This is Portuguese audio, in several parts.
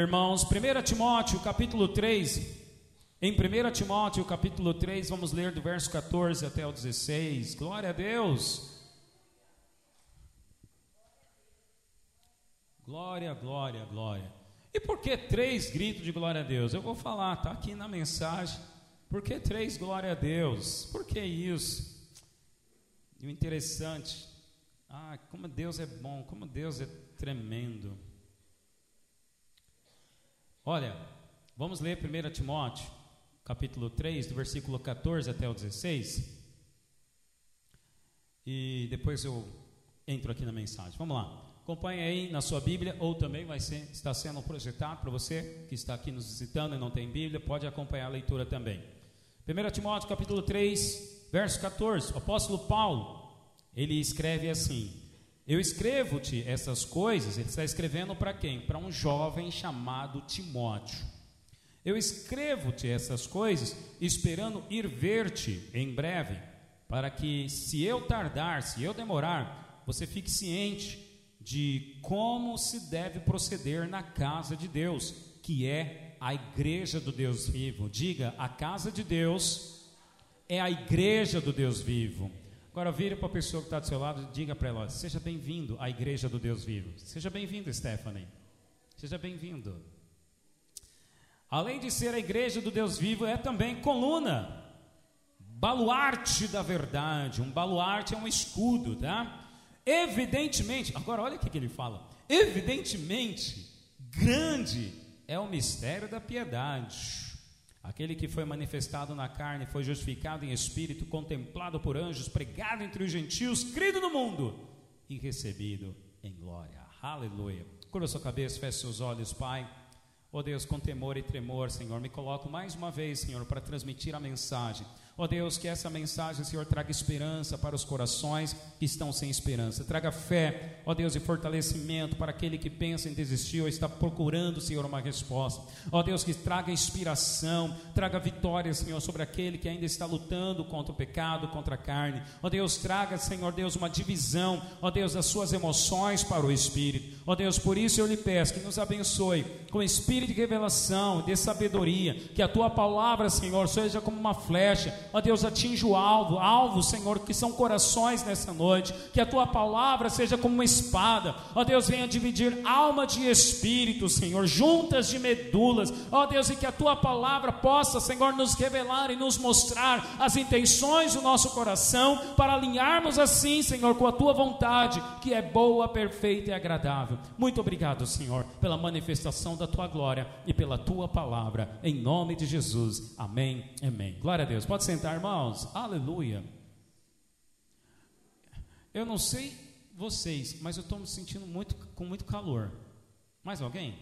Irmãos, 1 Timóteo capítulo 3, em 1 Timóteo capítulo 3, vamos ler do verso 14 até o 16. Glória a Deus. Glória, glória, glória. E por que três gritos de glória a Deus? Eu vou falar, está aqui na mensagem. Por que três glória a Deus? Por que isso? E o interessante, ah, como Deus é bom, como Deus é tremendo. Olha, vamos ler 1 Timóteo, capítulo 3, do versículo 14 até o 16. E depois eu entro aqui na mensagem. Vamos lá. Acompanhe aí na sua Bíblia, ou também vai ser, está sendo projetado para você que está aqui nos visitando e não tem Bíblia, pode acompanhar a leitura também. 1 Timóteo capítulo 3, verso 14. O apóstolo Paulo, ele escreve assim: eu escrevo-te essas coisas, ele está escrevendo para quem? Para um jovem chamado Timóteo. Eu escrevo-te essas coisas esperando ir ver-te em breve, para que, se eu tardar, se eu demorar, você fique ciente de como se deve proceder na casa de Deus, que é a igreja do Deus vivo. Diga, a casa de Deus é a igreja do Deus vivo. Agora vire para a pessoa que está do seu lado e diga para ela: seja bem-vindo à igreja do Deus vivo. Seja bem-vindo, Stephanie. Seja bem-vindo. Além de ser a igreja do Deus vivo, é também coluna, baluarte da verdade. Um baluarte é um escudo, tá? Evidentemente, agora olha o que ele fala. Evidentemente, grande é o mistério da piedade. Aquele que foi manifestado na carne, foi justificado em espírito, contemplado por anjos, pregado entre os gentios, crido no mundo e recebido em glória. Aleluia. Curva sua cabeça, feche seus olhos, Pai. Oh Deus, com temor e tremor, Senhor, me coloco mais uma vez, Senhor, para transmitir a mensagem. Ó oh Deus, que essa mensagem, Senhor, traga esperança para os corações que estão sem esperança. Traga fé, ó oh Deus, e fortalecimento para aquele que pensa em desistir ou está procurando, Senhor, uma resposta. Ó oh Deus, que traga inspiração, traga vitória, Senhor, sobre aquele que ainda está lutando contra o pecado, contra a carne. Ó Deus, traga, Senhor Deus, uma divisão, ó Deus, das suas emoções para o espírito. Ó Deus, por isso eu lhe peço que nos abençoe com espírito de revelação, de sabedoria, que a tua palavra, Senhor, seja como uma flecha ó Deus, atinja o alvo, alvo, Senhor, que são corações nessa noite, que a tua palavra seja como uma espada, ó Deus, venha dividir alma de espírito, Senhor, juntas de medulas, ó Deus, e que a tua palavra possa, Senhor, nos revelar e nos mostrar as intenções do nosso coração, para alinharmos assim, Senhor, com a tua vontade, que é boa, perfeita e agradável. Muito obrigado, Senhor, pela manifestação da tua glória e pela tua palavra, em nome de Jesus. Amém. Amém. Glória a Deus. Pode ser sentar, irmãos. Aleluia. Eu não sei vocês, mas eu estou me sentindo muito com muito calor. Mais alguém?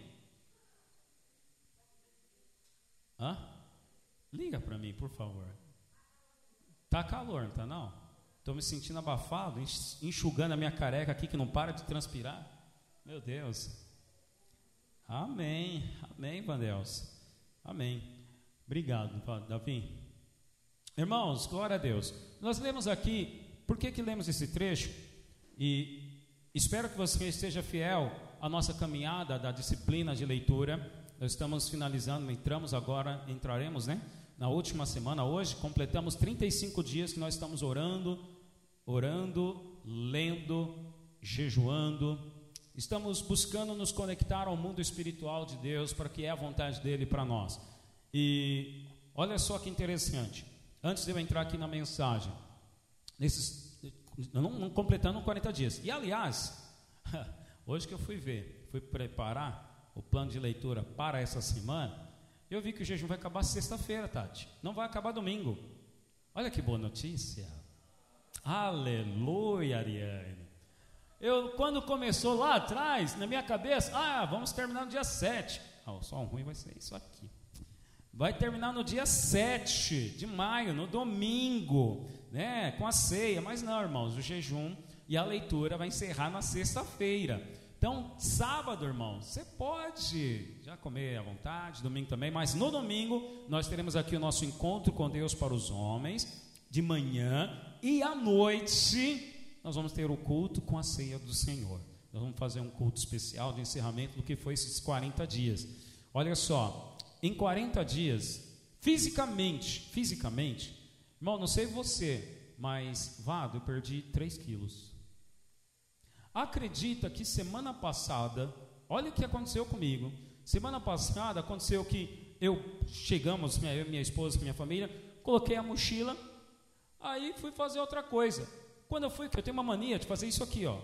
Hã? Liga para mim, por favor. Tá calor, não tá não? Estou me sentindo abafado, enxugando a minha careca aqui que não para de transpirar. Meu Deus. Amém. Amém, Vandelos. Amém. Obrigado, Davi. Irmãos, glória a Deus. Nós lemos aqui, por que, que lemos esse trecho? E espero que você esteja fiel à nossa caminhada da disciplina de leitura. Nós estamos finalizando, entramos agora, entraremos, né? Na última semana, hoje, completamos 35 dias que nós estamos orando, orando, lendo, jejuando. Estamos buscando nos conectar ao mundo espiritual de Deus para que é a vontade dele para nós. E olha só que interessante antes de eu entrar aqui na mensagem, nesses, não, não completando 40 dias. E aliás, hoje que eu fui ver, fui preparar o plano de leitura para essa semana, eu vi que o jejum vai acabar sexta-feira, Tati. Não vai acabar domingo. Olha que boa notícia. Aleluia, Ariane. Eu, quando começou lá atrás, na minha cabeça, ah, vamos terminar no dia 7. Ah, o som ruim vai ser isso aqui. Vai terminar no dia 7 de maio, no domingo, né, com a ceia. Mas não, irmãos, o jejum e a leitura vai encerrar na sexta-feira. Então, sábado, irmão, você pode já comer à vontade, domingo também, mas no domingo nós teremos aqui o nosso encontro com Deus para os homens, de manhã, e à noite nós vamos ter o culto com a ceia do Senhor. Nós vamos fazer um culto especial de encerramento do que foi esses 40 dias. Olha só, em 40 dias, fisicamente, fisicamente, irmão, não sei você, mas Vado, eu perdi 3 quilos. Acredita que semana passada, olha o que aconteceu comigo. Semana passada aconteceu que eu chegamos, minha, minha esposa, minha família, coloquei a mochila, aí fui fazer outra coisa. Quando eu fui, eu tenho uma mania de fazer isso aqui, ó.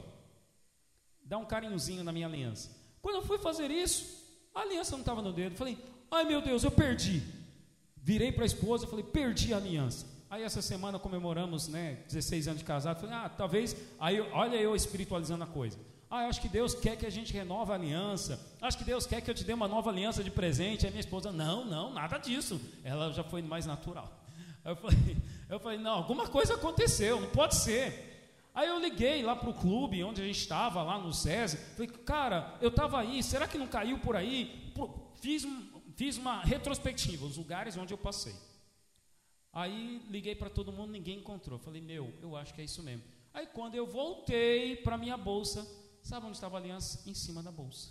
Dar um carinhozinho na minha aliança. Quando eu fui fazer isso, a aliança não estava no dedo. Falei, ai meu Deus, eu perdi. Virei para a esposa, falei, perdi a aliança. Aí essa semana comemoramos, né, 16 anos de casado. Falei, ah, talvez. Aí olha eu espiritualizando a coisa. Ah, acho que Deus quer que a gente renove a aliança. Acho que Deus quer que eu te dê uma nova aliança de presente. Aí minha esposa, não, não, nada disso. Ela já foi mais natural. Eu falei, eu falei, não, alguma coisa aconteceu, não pode ser. Aí eu liguei lá para o clube onde a gente estava, lá no SESI. Falei, cara, eu estava aí, será que não caiu por aí? Fiz, fiz uma retrospectiva, os lugares onde eu passei. Aí liguei para todo mundo, ninguém encontrou. Falei, meu, eu acho que é isso mesmo. Aí quando eu voltei para minha bolsa, sabe onde estava a aliança? Em cima da bolsa.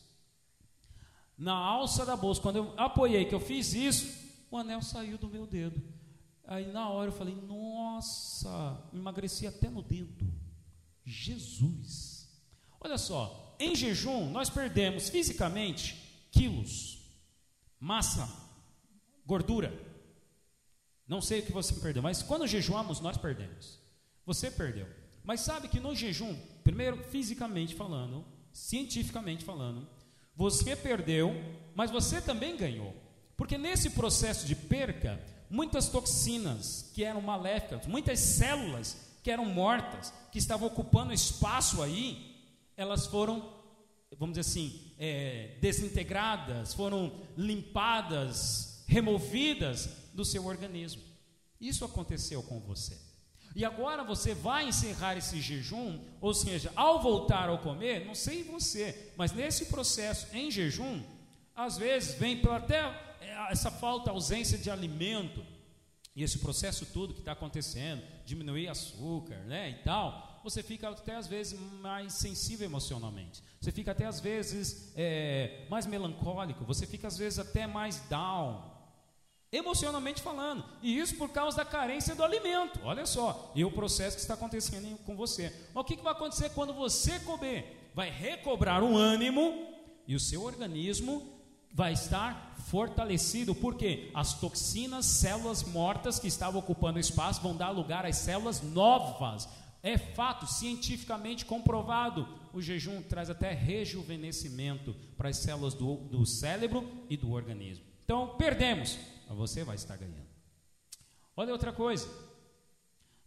Na alça da bolsa, quando eu apoiei que eu fiz isso, o anel saiu do meu dedo. Aí na hora eu falei, nossa, emagreci até no dedo. Jesus. Olha só, em jejum nós perdemos fisicamente quilos, massa, gordura. Não sei o que você perdeu, mas quando jejuamos nós perdemos. Você perdeu. Mas sabe que no jejum, primeiro fisicamente falando, cientificamente falando, você perdeu, mas você também ganhou. Porque nesse processo de perca, muitas toxinas que eram maléficas, muitas células que eram mortas, que estavam ocupando espaço aí, elas foram, vamos dizer assim, é, desintegradas, foram limpadas, removidas do seu organismo. Isso aconteceu com você. E agora você vai encerrar esse jejum, ou seja, ao voltar ao comer, não sei você, mas nesse processo em jejum, às vezes vem até é, essa falta, ausência de alimento, e esse processo todo que está acontecendo, diminuir açúcar, né, e tal, você fica até às vezes mais sensível emocionalmente. Você fica até às vezes é, mais melancólico. Você fica às vezes até mais down, emocionalmente falando. E isso por causa da carência do alimento. Olha só, e o processo que está acontecendo com você. Mas o que, vai acontecer quando você comer? Vai recobrar o ânimo e o seu organismo vai estar fortalecido, porque as toxinas, células mortas que estavam ocupando espaço vão dar lugar às células novas. É fato, cientificamente comprovado. O jejum traz até rejuvenescimento para as células do, do cérebro e do organismo. Então, perdemos, mas você vai estar ganhando. Olha outra coisa.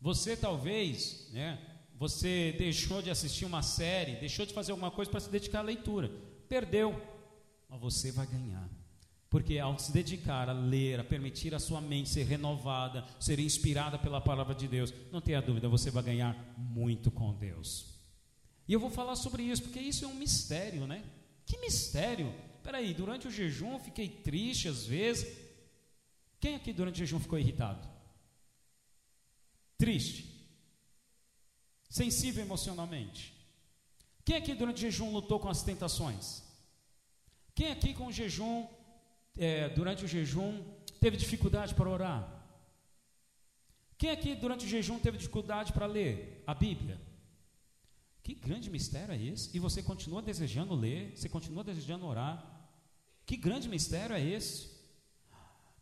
Você talvez, né, você deixou de assistir uma série, deixou de fazer alguma coisa para se dedicar à leitura. Perdeu mas você vai ganhar. Porque ao se dedicar a ler, a permitir a sua mente ser renovada, ser inspirada pela palavra de Deus, não tenha dúvida, você vai ganhar muito com Deus. E eu vou falar sobre isso, porque isso é um mistério, né? Que mistério? Peraí, durante o jejum eu fiquei triste às vezes. Quem aqui durante o jejum ficou irritado? Triste? Sensível emocionalmente? Quem aqui durante o jejum lutou com as tentações? Quem aqui com o jejum, é, durante o jejum, teve dificuldade para orar? Quem aqui durante o jejum teve dificuldade para ler a Bíblia? Que grande mistério é esse? E você continua desejando ler, você continua desejando orar. Que grande mistério é esse?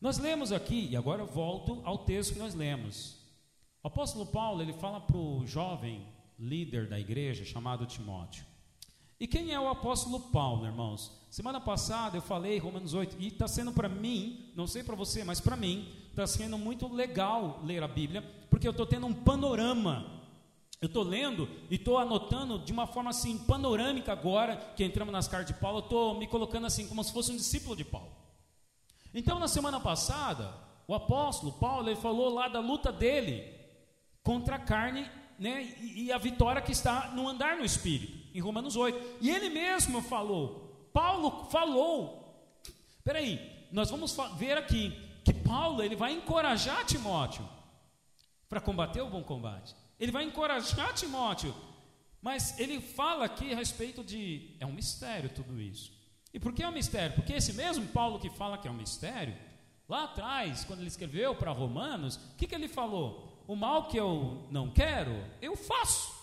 Nós lemos aqui, e agora eu volto ao texto que nós lemos. O apóstolo Paulo, ele fala para o jovem líder da igreja chamado Timóteo. E quem é o apóstolo Paulo, irmãos? Semana passada eu falei Romanos 8 e está sendo para mim, não sei para você, mas para mim está sendo muito legal ler a Bíblia, porque eu estou tendo um panorama. Eu estou lendo e estou anotando de uma forma assim panorâmica agora que entramos nas cartas de Paulo. Eu estou me colocando assim como se fosse um discípulo de Paulo. Então na semana passada o apóstolo Paulo ele falou lá da luta dele contra a carne, né, e, e a vitória que está no andar no Espírito em Romanos 8. E ele mesmo falou Paulo falou. Peraí, nós vamos ver aqui que Paulo ele vai encorajar Timóteo para combater o bom combate. Ele vai encorajar Timóteo, mas ele fala aqui a respeito de é um mistério tudo isso. E por que é um mistério? Porque esse mesmo Paulo que fala que é um mistério, lá atrás, quando ele escreveu para Romanos, o que, que ele falou? O mal que eu não quero, eu faço.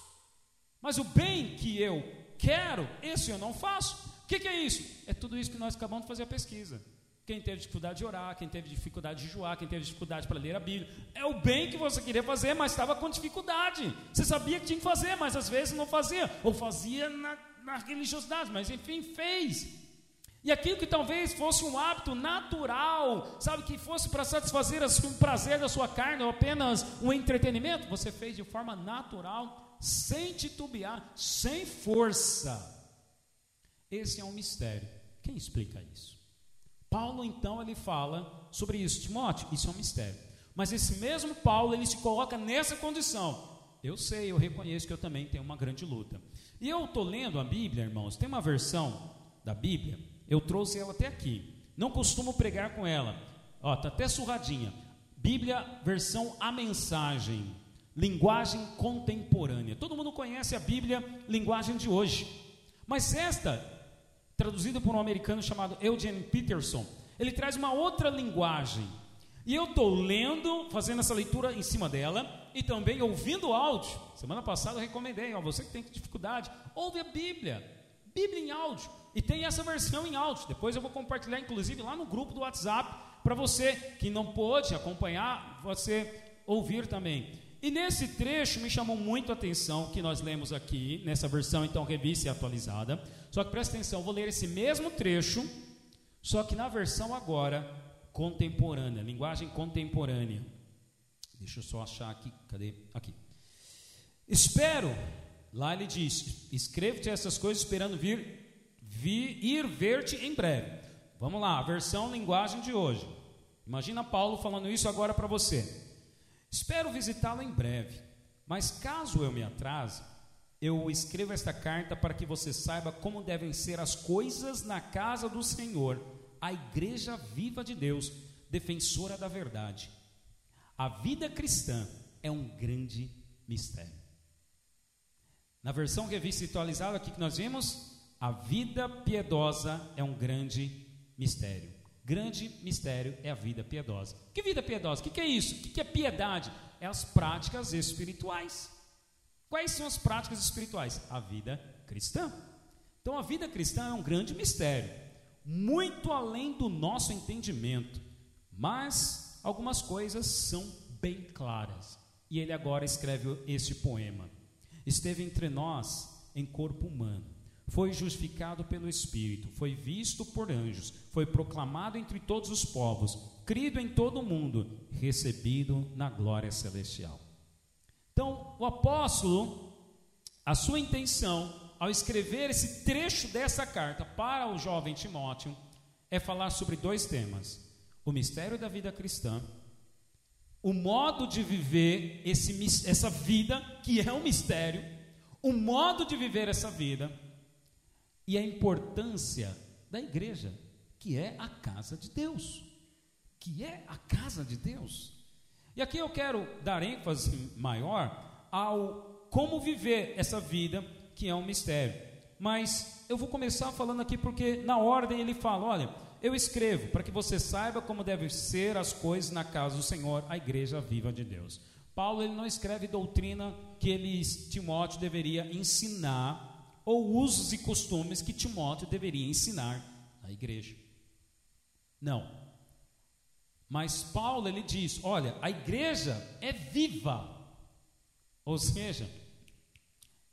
Mas o bem que eu quero, esse eu não faço. O que, que é isso? É tudo isso que nós acabamos de fazer a pesquisa. Quem teve dificuldade de orar, quem teve dificuldade de jejuar, quem teve dificuldade para ler a Bíblia. É o bem que você queria fazer, mas estava com dificuldade. Você sabia que tinha que fazer, mas às vezes não fazia. Ou fazia na, na religiosidade, mas enfim, fez. E aquilo que talvez fosse um hábito natural, sabe, que fosse para satisfazer um prazer da sua carne ou apenas um entretenimento, você fez de forma natural, sem titubear, sem força. Esse é um mistério. Quem explica isso? Paulo então ele fala sobre isso. Timóteo, isso é um mistério. Mas esse mesmo Paulo ele se coloca nessa condição. Eu sei, eu reconheço que eu também tenho uma grande luta. E eu estou lendo a Bíblia, irmãos. Tem uma versão da Bíblia eu trouxe ela até aqui. Não costumo pregar com ela. Ó, tá até surradinha. Bíblia, versão a mensagem, linguagem contemporânea. Todo mundo conhece a Bíblia, linguagem de hoje. Mas esta, traduzida por um americano chamado Eugene Peterson, ele traz uma outra linguagem. E eu estou lendo, fazendo essa leitura em cima dela e também ouvindo áudio. Semana passada eu recomendei, ó, você que tem dificuldade, ouve a Bíblia. Bíblia em áudio. E tem essa versão em áudio. Depois eu vou compartilhar, inclusive, lá no grupo do WhatsApp, para você que não pôde acompanhar, você ouvir também. E nesse trecho me chamou muito a atenção que nós lemos aqui, nessa versão então revista e atualizada. Só que presta atenção, vou ler esse mesmo trecho, só que na versão agora contemporânea, linguagem contemporânea. Deixa eu só achar aqui, cadê? Aqui. Espero, lá ele diz: escrevo-te essas coisas esperando vir vi, ir ver-te em breve. Vamos lá, a versão linguagem de hoje. Imagina Paulo falando isso agora para você. Espero visitá-lo em breve, mas caso eu me atrase, eu escrevo esta carta para que você saiba como devem ser as coisas na casa do Senhor, a igreja viva de Deus, defensora da verdade. A vida cristã é um grande mistério. Na versão revista atualizada aqui que nós vimos, a vida piedosa é um grande mistério. Grande mistério é a vida piedosa. Que vida piedosa? O que, que é isso? O que, que é piedade? É as práticas espirituais. Quais são as práticas espirituais? A vida cristã. Então, a vida cristã é um grande mistério, muito além do nosso entendimento, mas algumas coisas são bem claras. E ele agora escreve este poema: Esteve entre nós em corpo humano foi justificado pelo Espírito, foi visto por anjos, foi proclamado entre todos os povos, crido em todo o mundo, recebido na glória celestial. Então, o apóstolo, a sua intenção ao escrever esse trecho dessa carta para o jovem Timóteo é falar sobre dois temas: o mistério da vida cristã, o modo de viver esse, essa vida, que é um mistério, o modo de viver essa vida e a importância da igreja, que é a casa de Deus. Que é a casa de Deus. E aqui eu quero dar ênfase maior ao como viver essa vida, que é um mistério. Mas eu vou começar falando aqui porque na ordem ele fala: olha, eu escrevo para que você saiba como devem ser as coisas na casa do Senhor, a igreja viva de Deus. Paulo ele não escreve doutrina que ele Timóteo deveria ensinar ou usos e costumes que Timóteo deveria ensinar à igreja. Não. Mas Paulo ele diz: olha, a igreja é viva. Ou seja,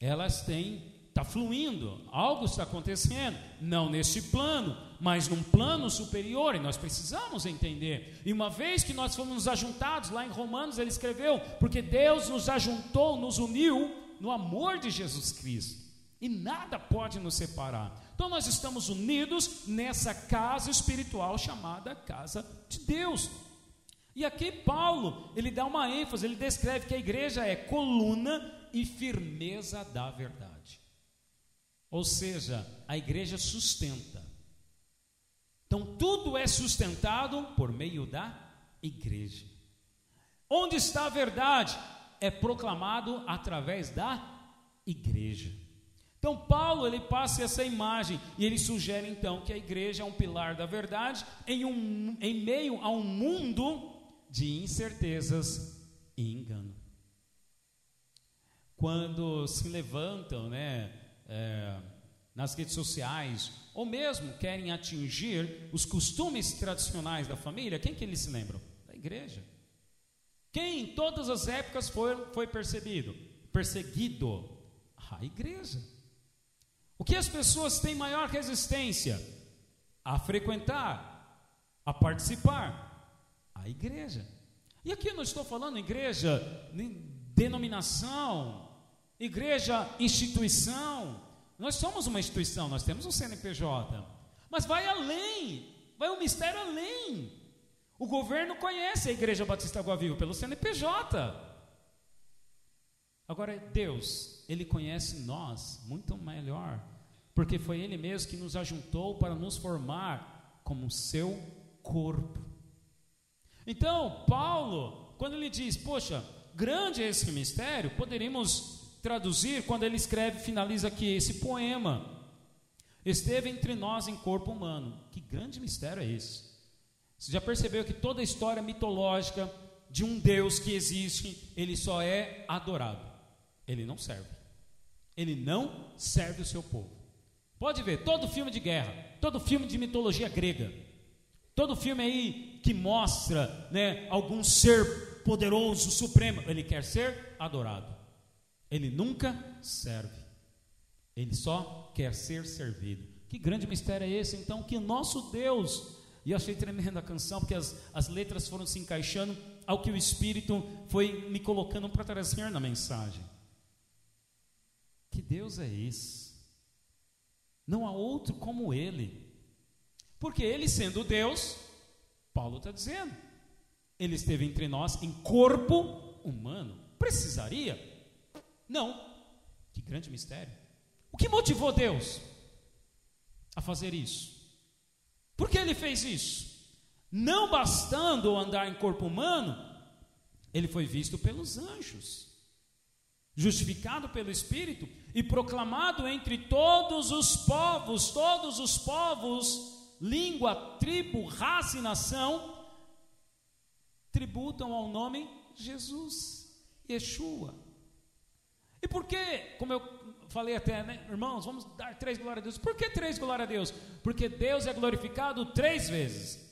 elas têm está fluindo, algo está acontecendo, não neste plano, mas num plano superior, e nós precisamos entender. E uma vez que nós fomos ajuntados, lá em Romanos ele escreveu, porque Deus nos ajuntou, nos uniu no amor de Jesus Cristo e nada pode nos separar. Então nós estamos unidos nessa casa espiritual chamada casa de Deus. E aqui Paulo, ele dá uma ênfase, ele descreve que a igreja é coluna e firmeza da verdade. Ou seja, a igreja sustenta. Então tudo é sustentado por meio da igreja. Onde está a verdade? É proclamado através da igreja. Então Paulo ele passa essa imagem e ele sugere então que a igreja é um pilar da verdade em, um, em meio a um mundo de incertezas e engano. Quando se levantam, né, é, nas redes sociais, ou mesmo querem atingir os costumes tradicionais da família, quem que eles se lembram? Da igreja. Quem em todas as épocas foi, foi percebido? Perseguido? A igreja. O que as pessoas têm maior resistência? A frequentar, a participar? A igreja. E aqui eu não estou falando igreja, denominação, igreja, instituição. Nós somos uma instituição, nós temos um CNPJ. Mas vai além, vai um mistério além. O governo conhece a Igreja Batista Água Viva pelo CNPJ. Agora, Deus, Ele conhece nós muito melhor, porque foi Ele mesmo que nos ajuntou para nos formar como seu corpo. Então, Paulo, quando ele diz, poxa, grande é esse mistério, poderíamos traduzir quando ele escreve, finaliza aqui esse poema. Esteve entre nós em corpo humano. Que grande mistério é esse? Você já percebeu que toda a história mitológica de um Deus que existe, ele só é adorado. Ele não serve. Ele não serve o seu povo. Pode ver, todo filme de guerra, todo filme de mitologia grega, todo filme aí que mostra né, algum ser poderoso, supremo, ele quer ser adorado. Ele nunca serve. Ele só quer ser servido. Que grande mistério é esse, então, que nosso Deus, e eu achei tremenda a canção, porque as, as letras foram se encaixando ao que o Espírito foi me colocando para trazer na mensagem. Que Deus é esse? Não há outro como Ele. Porque Ele sendo Deus, Paulo está dizendo, Ele esteve entre nós em corpo humano. Precisaria? Não. Que grande mistério. O que motivou Deus a fazer isso? Por que ele fez isso? Não bastando andar em corpo humano, ele foi visto pelos anjos justificado pelo Espírito e proclamado entre todos os povos, todos os povos, língua, tribo, raça e nação, tributam ao nome Jesus, Yeshua. E por que, como eu falei até, né, irmãos, vamos dar três glórias a Deus. Por que três glórias a Deus? Porque Deus é glorificado três vezes.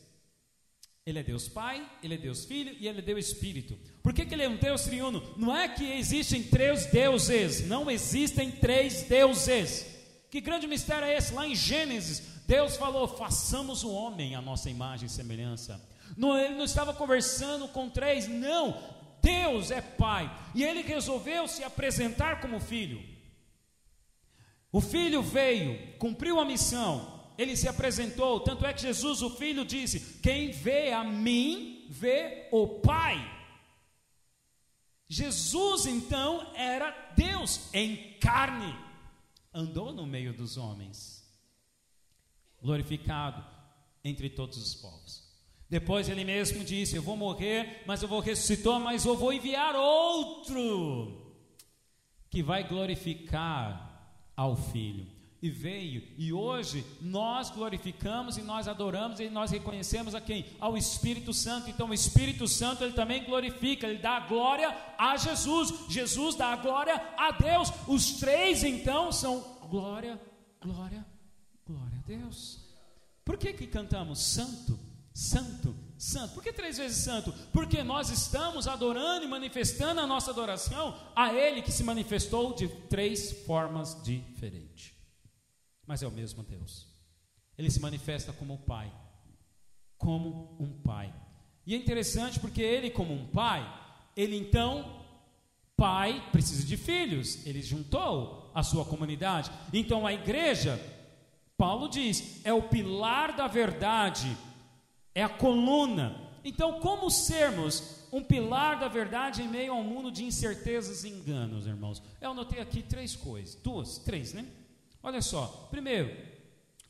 Ele é Deus Pai, Ele é Deus Filho e Ele é Deus Espírito. Por que, que Ele é um Deus triuno? Não é que existem três deuses, não existem três deuses. Que grande mistério é esse? Lá em Gênesis, Deus falou: façamos o homem a nossa imagem e semelhança. Não, ele não estava conversando com três, não. Deus é Pai e Ele resolveu se apresentar como Filho. O Filho veio, cumpriu a missão, ele se apresentou, tanto é que Jesus, o Filho, disse: Quem vê a mim, vê o Pai. Jesus, então, era Deus em carne, andou no meio dos homens, glorificado entre todos os povos. Depois ele mesmo disse: Eu vou morrer, mas eu vou ressuscitar, mas eu vou enviar outro que vai glorificar ao Filho e veio. E hoje nós glorificamos e nós adoramos e nós reconhecemos a quem? Ao Espírito Santo. Então o Espírito Santo ele também glorifica, ele dá a glória a Jesus. Jesus dá a glória a Deus. Os três então são glória, glória, glória a Deus. Por que que cantamos santo, santo, santo? Por que três vezes santo? Porque nós estamos adorando e manifestando a nossa adoração a ele que se manifestou de três formas diferentes mas é o mesmo Deus. Ele se manifesta como Pai, como um Pai. E é interessante porque ele, como um Pai, ele então, Pai, precisa de filhos, ele juntou a sua comunidade. Então a igreja, Paulo diz, é o pilar da verdade, é a coluna. Então, como sermos um pilar da verdade em meio a um mundo de incertezas e enganos, irmãos? Eu anotei aqui três coisas, duas, três, né? Olha só, primeiro,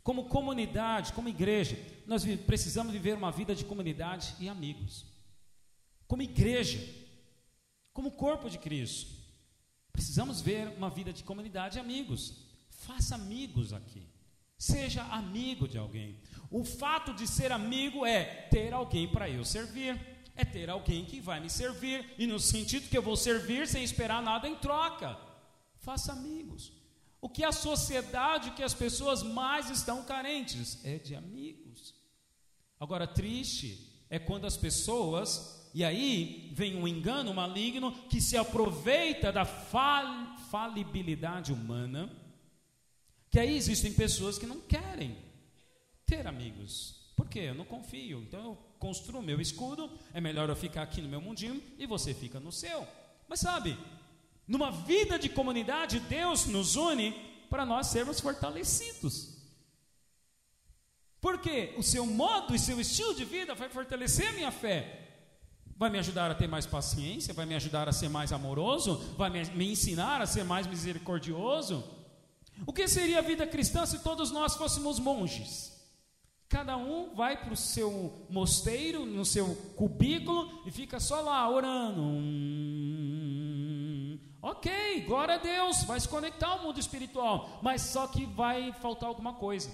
como comunidade, como igreja, nós precisamos viver uma vida de comunidade e amigos. Como igreja, como corpo de Cristo, precisamos ver uma vida de comunidade e amigos. faça amigos aqui. Seja amigo de alguém. O fato de ser amigo é ter alguém para eu servir, é ter alguém que vai me servir, e no sentido que eu vou servir sem esperar nada em troca. Faça amigos. O que a sociedade, que as pessoas mais estão carentes é de amigos. Agora, triste é quando as pessoas, e aí vem um engano maligno que se aproveita da fal, falibilidade humana, que aí existem pessoas que não querem ter amigos. Por quê? Eu não confio. Então eu construo meu escudo, é melhor eu ficar aqui no meu mundinho e você fica no seu. Mas sabe, numa vida de comunidade, Deus nos une para nós sermos fortalecidos. Porque o seu modo e seu estilo de vida vai fortalecer a minha fé. Vai me ajudar a ter mais paciência, vai me ajudar a ser mais amoroso, vai me, ensinar a ser mais misericordioso. O que seria a vida cristã se todos nós fôssemos monges? Cada um vai para o seu mosteiro, no seu cubículo e fica só lá orando. Hum, ok, glória a Deus, vai se conectar ao mundo espiritual, mas só que vai faltar alguma coisa.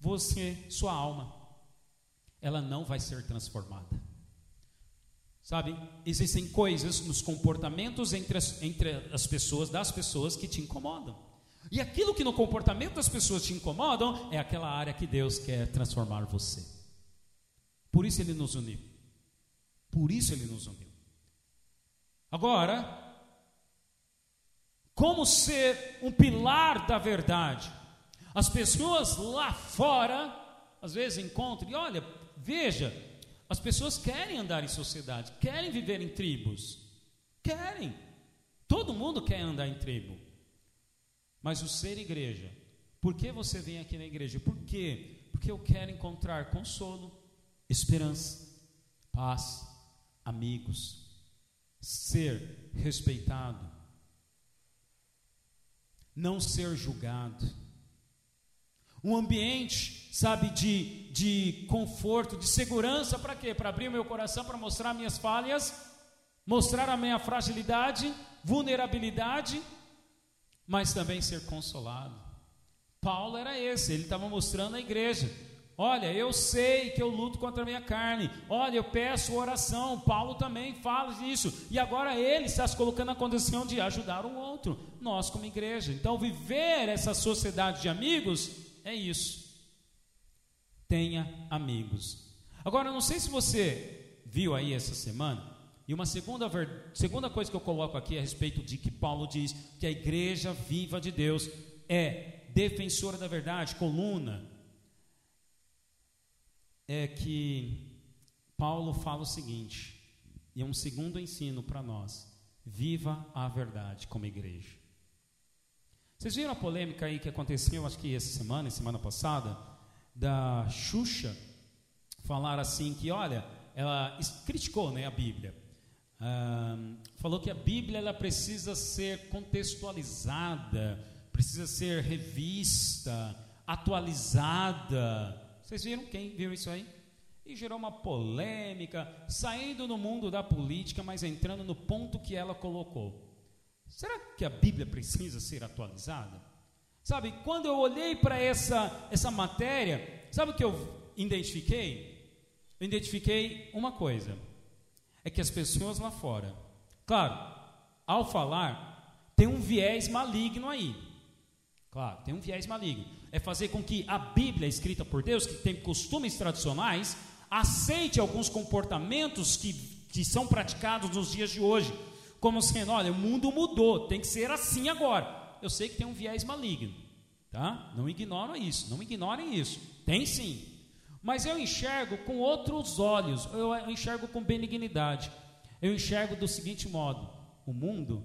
Você, sua alma, ela não vai ser transformada. Sabe, existem coisas nos comportamentos entre as, entre as pessoas, das pessoas que te incomodam. E aquilo que no comportamento das pessoas te incomodam é aquela área que Deus quer transformar você. Por isso ele nos uniu. Por isso ele nos uniu. Agora, como ser um pilar da verdade? As pessoas lá fora, às vezes encontram, e olha, veja, as pessoas querem andar em sociedade, querem viver em tribos, querem. Todo mundo quer andar em tribo. Mas o ser igreja, por que você vem aqui na igreja? Por quê? Porque eu quero encontrar consolo, esperança, paz, amigos, ser respeitado, não ser julgado. Um ambiente, sabe, de, de conforto, de segurança, para quê? Para abrir meu coração, para mostrar minhas falhas, mostrar a minha fragilidade, vulnerabilidade mas também ser consolado. Paulo era esse, ele estava mostrando à igreja: olha, eu sei que eu luto contra a minha carne, olha, eu peço oração. Paulo também fala disso, e agora ele está se colocando na condição de ajudar o outro, nós como igreja. Então, viver essa sociedade de amigos é isso. Tenha amigos. Agora, não sei se você viu aí essa semana, e uma segunda, segunda coisa que eu coloco aqui a respeito de que Paulo diz que a igreja viva de Deus é defensora da verdade, coluna, é que Paulo fala o seguinte, e é um segundo ensino para nós: viva a verdade como igreja. Vocês viram a polêmica aí que aconteceu, acho que essa semana, semana passada, da Xuxa falar assim que, olha, ela criticou né, a Bíblia falou que a Bíblia ela precisa ser contextualizada, precisa ser revista, atualizada. Vocês viram? Quem viu isso aí? E gerou uma polêmica, saindo no mundo da política, mas entrando no ponto que ela colocou. Será que a Bíblia precisa ser atualizada? Sabe, quando eu olhei para essa, essa matéria, sabe o que eu identifiquei? Eu identifiquei uma coisa é que as pessoas lá fora, claro, ao falar, tem um viés maligno aí. Claro, tem um viés maligno. É fazer com que a Bíblia escrita por Deus, que tem costumes tradicionais, aceite alguns comportamentos que, que são praticados nos dias de hoje, como sendo, olha, o mundo mudou, tem que ser assim agora. Eu sei que tem um viés maligno, tá? Não ignoram isso, não ignorem isso. Tem sim. Mas eu enxergo com outros olhos, eu enxergo com benignidade. Eu enxergo do seguinte modo: o mundo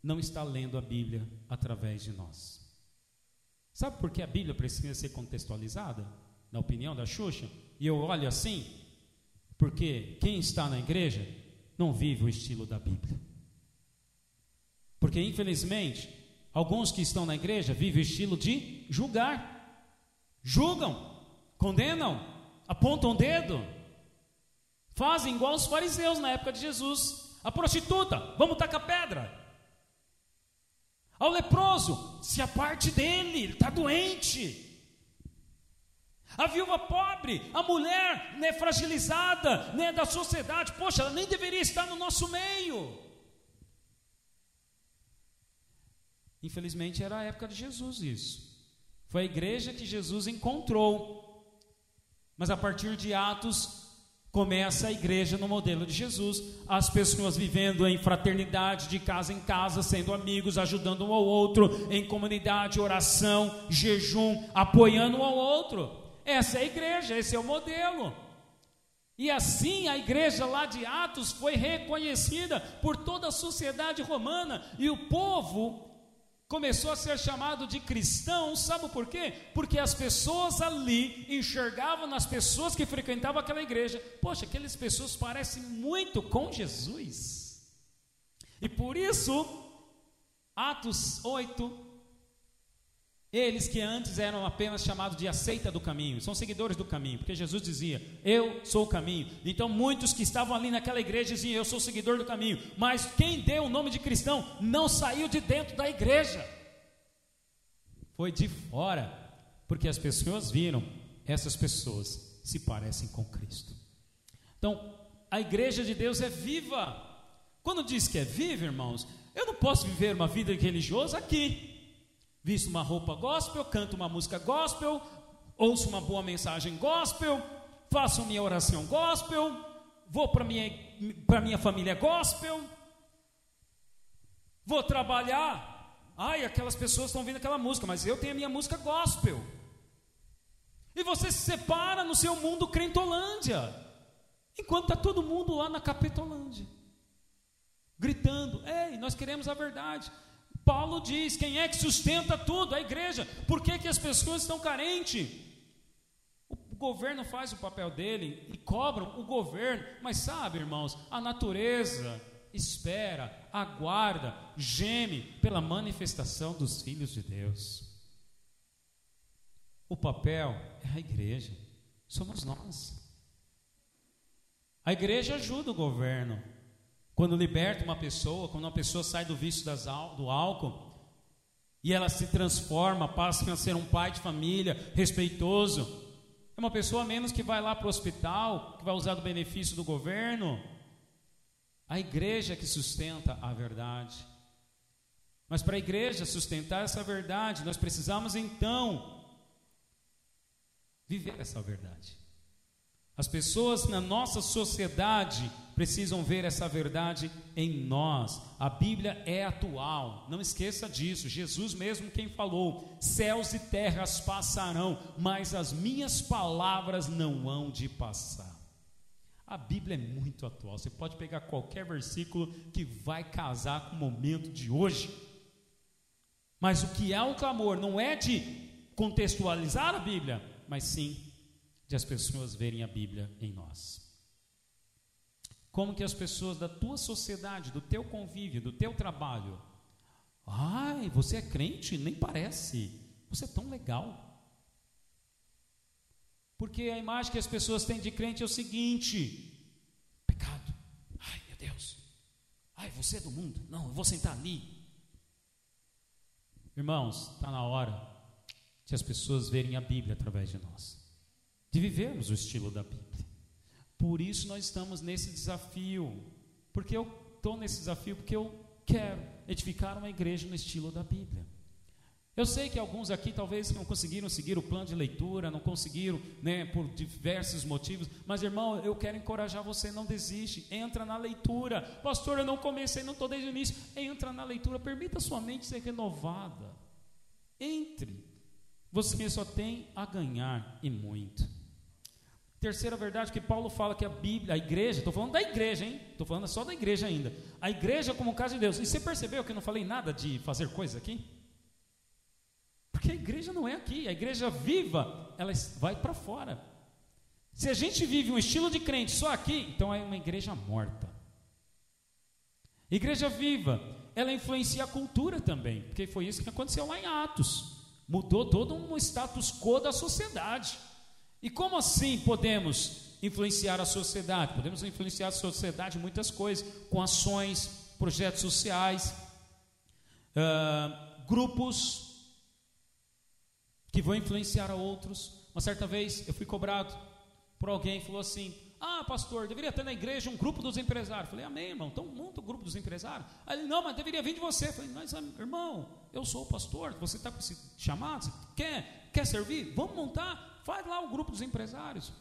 não está lendo a Bíblia através de nós. Sabe por que a Bíblia precisa ser contextualizada? Na opinião da Xuxa? E eu olho assim, porque quem está na igreja não vive o estilo da Bíblia. Porque, infelizmente, alguns que estão na igreja vivem o estilo de julgar, julgam, Condenam? Apontam o dedo? Fazem igual os fariseus na época de Jesus. A prostituta, vamos tacar pedra. Ao leproso, se aparte dele, ele está doente. A viúva pobre, a mulher né, fragilizada né, da sociedade, poxa, ela nem deveria estar no nosso meio. Infelizmente era a época de Jesus isso. Foi a igreja que Jesus encontrou. Mas a partir de Atos começa a igreja no modelo de Jesus, as pessoas vivendo em fraternidade, de casa em casa, sendo amigos, ajudando um ao outro, em comunidade, oração, jejum, apoiando um ao outro. Essa é a igreja, esse é o modelo. E assim a igreja lá de Atos foi reconhecida por toda a sociedade romana e o povo começou a ser chamado de cristão, sabe por quê? Porque as pessoas ali enxergavam nas pessoas que frequentavam aquela igreja, poxa, aquelas pessoas parecem muito com Jesus. E por isso, Atos 8, eles que antes eram apenas chamados de aceita do caminho, são seguidores do caminho, porque Jesus dizia: Eu sou o caminho. Então muitos que estavam ali naquela igreja diziam: Eu sou seguidor do caminho. Mas quem deu o nome de cristão não saiu de dentro da igreja, foi de fora, porque as pessoas viram, essas pessoas se parecem com Cristo. Então, a igreja de Deus é viva. Quando diz que é viva, irmãos, eu não posso viver uma vida religiosa aqui visto uma roupa gospel, canto uma música gospel, ouço uma boa mensagem gospel, faço minha oração gospel, vou para minha para minha família gospel, vou trabalhar. Ai, aquelas pessoas estão ouvindo aquela música, mas eu tenho a minha música gospel. E você se separa no seu mundo crentolândia, enquanto está todo mundo lá na capetolândia, gritando: Ei, nós queremos a verdade. Paulo diz: quem é que sustenta tudo? A igreja. Por que, que as pessoas estão carentes? O governo faz o papel dele e cobram o governo, mas sabe, irmãos, a natureza espera, aguarda, geme pela manifestação dos filhos de Deus. O papel é a igreja, somos nós. A igreja ajuda o governo, quando liberta uma pessoa, quando uma pessoa sai do vício das, do álcool e ela se transforma, passa a ser um pai de família respeitoso, é uma pessoa menos que vai lá para o hospital, que vai usar do benefício do governo. A igreja que sustenta a verdade. Mas para a igreja sustentar essa verdade, nós precisamos então viver essa verdade. As pessoas na nossa sociedade precisam ver essa verdade em nós. A Bíblia é atual, não esqueça disso. Jesus mesmo quem falou: céus e terras passarão, mas as minhas palavras não hão de passar. A Bíblia é muito atual. Você pode pegar qualquer versículo que vai casar com o momento de hoje. Mas o que é o clamor não é de contextualizar a Bíblia, mas sim de as pessoas verem a Bíblia em nós. Como que as pessoas da tua sociedade, do teu convívio, do teu trabalho, ai, você é crente? Nem parece. Você é tão legal. Porque a imagem que as pessoas têm de crente é o seguinte: pecado. Ai, meu Deus. Ai, você é do mundo. Não, eu vou sentar ali. Irmãos, está na hora de as pessoas verem a Bíblia através de nós de vivermos o estilo da Bíblia. Por isso nós estamos nesse desafio. Porque eu estou nesse desafio porque eu quero edificar uma igreja no estilo da Bíblia. Eu sei que alguns aqui talvez não conseguiram seguir o plano de leitura, não conseguiram, né, por diversos motivos, mas irmão, eu quero encorajar você, não desiste, entra na leitura. Pastor, eu não comecei, não estou desde o início. Entra na leitura, permita sua mente ser renovada. Entre. Você só tem a ganhar e muito. Terceira verdade que Paulo fala que a Bíblia, a igreja, estou falando da igreja, hein? Estou falando só da igreja ainda. A igreja como casa de Deus. E você percebeu que eu não falei nada de fazer coisa aqui? Porque a igreja não é aqui, a igreja viva, ela vai para fora. Se a gente vive um estilo de crente só aqui, então é uma igreja morta. Igreja viva, ela influencia a cultura também, porque foi isso que aconteceu lá em Atos. Mudou todo um status quo da sociedade. E como assim podemos influenciar a sociedade? Podemos influenciar a sociedade em muitas coisas, com ações, projetos sociais. Uh, grupos que vão influenciar a outros. Uma certa vez eu fui cobrado por alguém que falou assim: Ah, pastor, deveria ter na igreja um grupo dos empresários. Eu falei, Amém, irmão, então monta o grupo dos empresários. Aí ele, não, mas deveria vir de você. Eu falei, mas irmão, eu sou o pastor, você está chamado, você quer, quer servir? Vamos montar, faz lá o grupo dos empresários.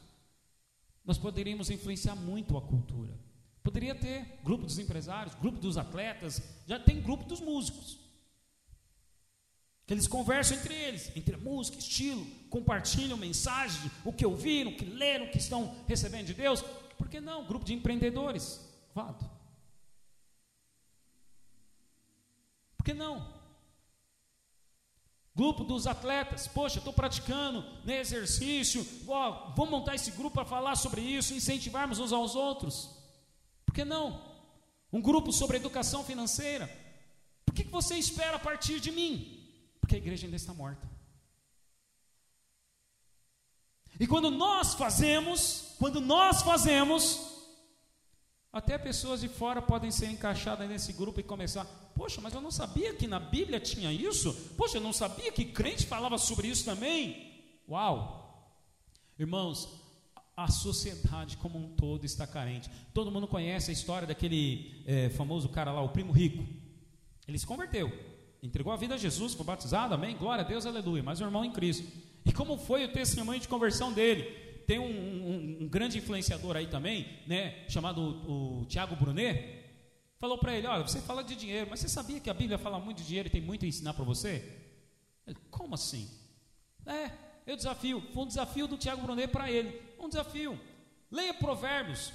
Nós poderíamos influenciar muito a cultura. Poderia ter grupo dos empresários, grupo dos atletas, já tem grupo dos músicos. Que eles conversam entre eles, entre música, estilo, compartilham mensagens, o que ouviram, o que leram, o que estão recebendo de Deus. Por que não? Grupo de empreendedores. Vado. Por que não? Grupo dos atletas, poxa, estou praticando né, exercício, ó, vamos montar esse grupo para falar sobre isso, incentivarmos uns aos outros. Por que não? Um grupo sobre educação financeira. Por que, que você espera a partir de mim? Porque a igreja ainda está morta. E quando nós fazemos, quando nós fazemos, até pessoas de fora podem ser encaixadas nesse grupo e começar, poxa, mas eu não sabia que na Bíblia tinha isso? Poxa, eu não sabia que crente falava sobre isso também? Uau! Irmãos, a sociedade como um todo está carente. Todo mundo conhece a história daquele é, famoso cara lá, o primo rico. Ele se converteu entregou a vida a Jesus, foi batizado, amém? Glória a Deus, aleluia. Mas o irmão em Cristo. E como foi o testemunho de conversão dele? Tem um, um, um grande influenciador aí também, né? Chamado o, o Tiago Brunet. Falou para ele: Olha, você fala de dinheiro, mas você sabia que a Bíblia fala muito de dinheiro e tem muito a ensinar para você? Ele, como assim? É, eu desafio. Foi um desafio do Tiago Brunet para ele. Um desafio. Leia Provérbios.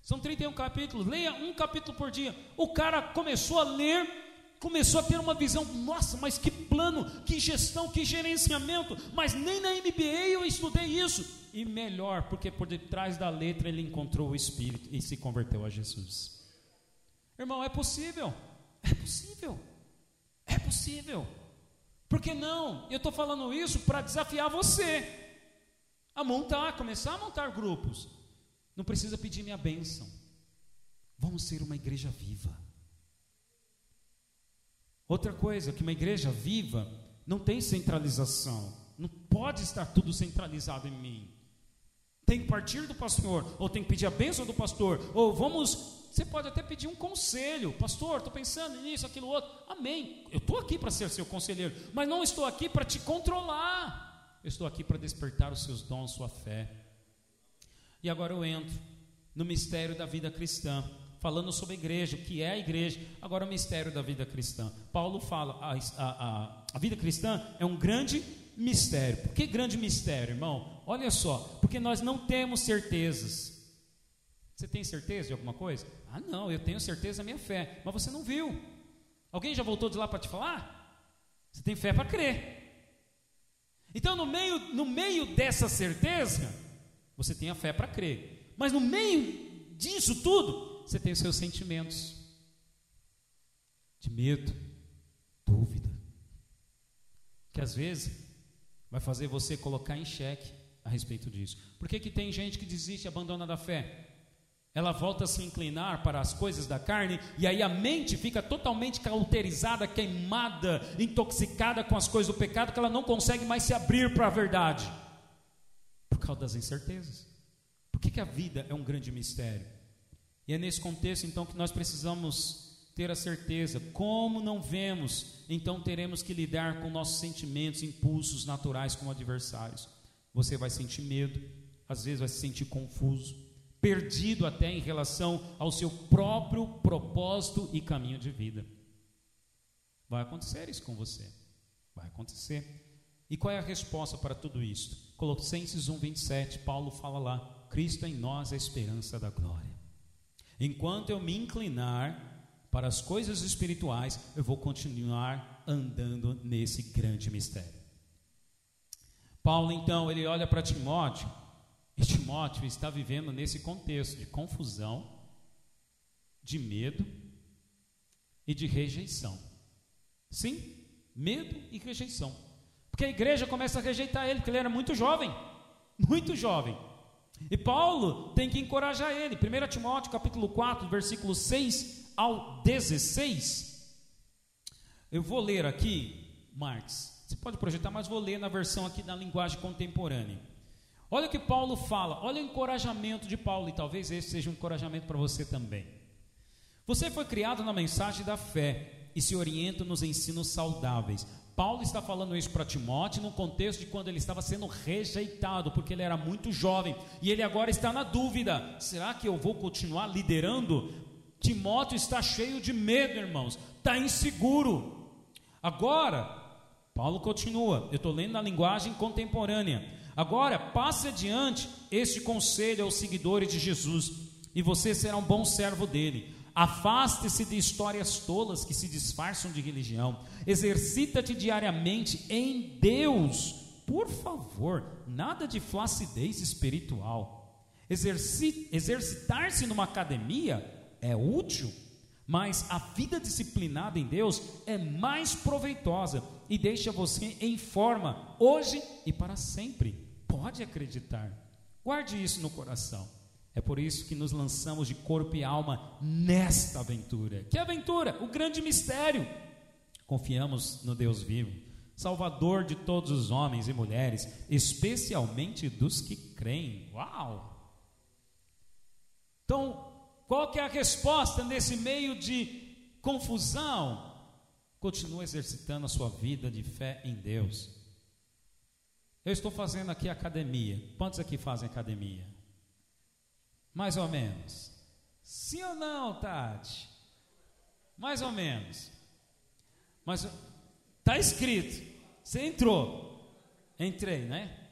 São 31 capítulos. Leia um capítulo por dia. O cara começou a ler começou a ter uma visão, nossa, mas que plano, que gestão, que gerenciamento, mas nem na MBA eu estudei isso. E melhor, porque por detrás da letra ele encontrou o Espírito e se converteu a Jesus. Irmão, é possível, é possível, é possível. Por que não? Eu estou falando isso para desafiar você a montar, começar a montar grupos. Não precisa pedir minha bênção. Vamos ser uma igreja viva. Outra coisa, que uma igreja viva não tem centralização. Não pode estar tudo centralizado em mim. Tem que partir do pastor, ou tem que pedir a bênção do pastor, ou vamos. Você pode até pedir um conselho, pastor. Estou pensando nisso, aquilo outro. Amém. Eu estou aqui para ser seu conselheiro, mas não estou aqui para te controlar. Eu estou aqui para despertar os seus dons, sua fé. E agora eu entro no mistério da vida cristã falando sobre a igreja, o que é a igreja, agora o mistério da vida cristã. Paulo fala, a, a, a vida cristã é um grande mistério. Por que grande mistério, irmão? Olha só, porque nós não temos certezas. Você tem certeza de alguma coisa? Ah, não, eu tenho certeza da minha fé, mas você não viu. Alguém já voltou de lá para te falar? Você tem fé para crer. Então, no meio, no meio dessa certeza, você tem a fé para crer. Mas no meio disso tudo, você tem os seus sentimentos de medo, dúvida, que às vezes vai fazer você colocar em xeque a respeito disso. Por que, que tem gente que desiste e abandona da fé? Ela volta a se inclinar para as coisas da carne e aí a mente fica totalmente cauterizada, queimada, intoxicada com as coisas do pecado, que ela não consegue mais se abrir para a verdade por causa das incertezas. Por que, que a vida é um grande mistério? E é nesse contexto então que nós precisamos ter a certeza, como não vemos, então teremos que lidar com nossos sentimentos, impulsos naturais como adversários. Você vai sentir medo, às vezes vai se sentir confuso, perdido até em relação ao seu próprio propósito e caminho de vida. Vai acontecer isso com você. Vai acontecer. E qual é a resposta para tudo isso? Colossenses 1:27, Paulo fala lá: Cristo em nós é a esperança da glória. Enquanto eu me inclinar para as coisas espirituais, eu vou continuar andando nesse grande mistério. Paulo, então, ele olha para Timóteo, e Timóteo está vivendo nesse contexto de confusão, de medo e de rejeição. Sim, medo e rejeição. Porque a igreja começa a rejeitar ele, porque ele era muito jovem, muito jovem. E Paulo tem que encorajar ele. 1 Timóteo capítulo 4, versículo 6 ao 16. Eu vou ler aqui Marx. Você pode projetar, mas vou ler na versão aqui na linguagem contemporânea. Olha o que Paulo fala, olha o encorajamento de Paulo, e talvez esse seja um encorajamento para você também. Você foi criado na mensagem da fé e se orienta nos ensinos saudáveis. Paulo está falando isso para Timóteo no contexto de quando ele estava sendo rejeitado, porque ele era muito jovem e ele agora está na dúvida: será que eu vou continuar liderando? Timóteo está cheio de medo, irmãos, está inseguro. Agora, Paulo continua, eu estou lendo na linguagem contemporânea. Agora, passe adiante este conselho aos seguidores de Jesus, e você será um bom servo dele Afaste-se de histórias tolas que se disfarçam de religião. Exercita-te diariamente em Deus. Por favor, nada de flacidez espiritual. Exercitar-se numa academia é útil, mas a vida disciplinada em Deus é mais proveitosa e deixa você em forma hoje e para sempre. Pode acreditar. Guarde isso no coração. É por isso que nos lançamos de corpo e alma nesta aventura. Que aventura? O grande mistério. Confiamos no Deus vivo, Salvador de todos os homens e mulheres, especialmente dos que creem. Uau! Então, qual que é a resposta nesse meio de confusão? Continue exercitando a sua vida de fé em Deus. Eu estou fazendo aqui academia. Quantos aqui fazem academia? Mais ou menos. Sim ou não, Tati? Mais ou menos. Mas está escrito. Você entrou. Entrei, né?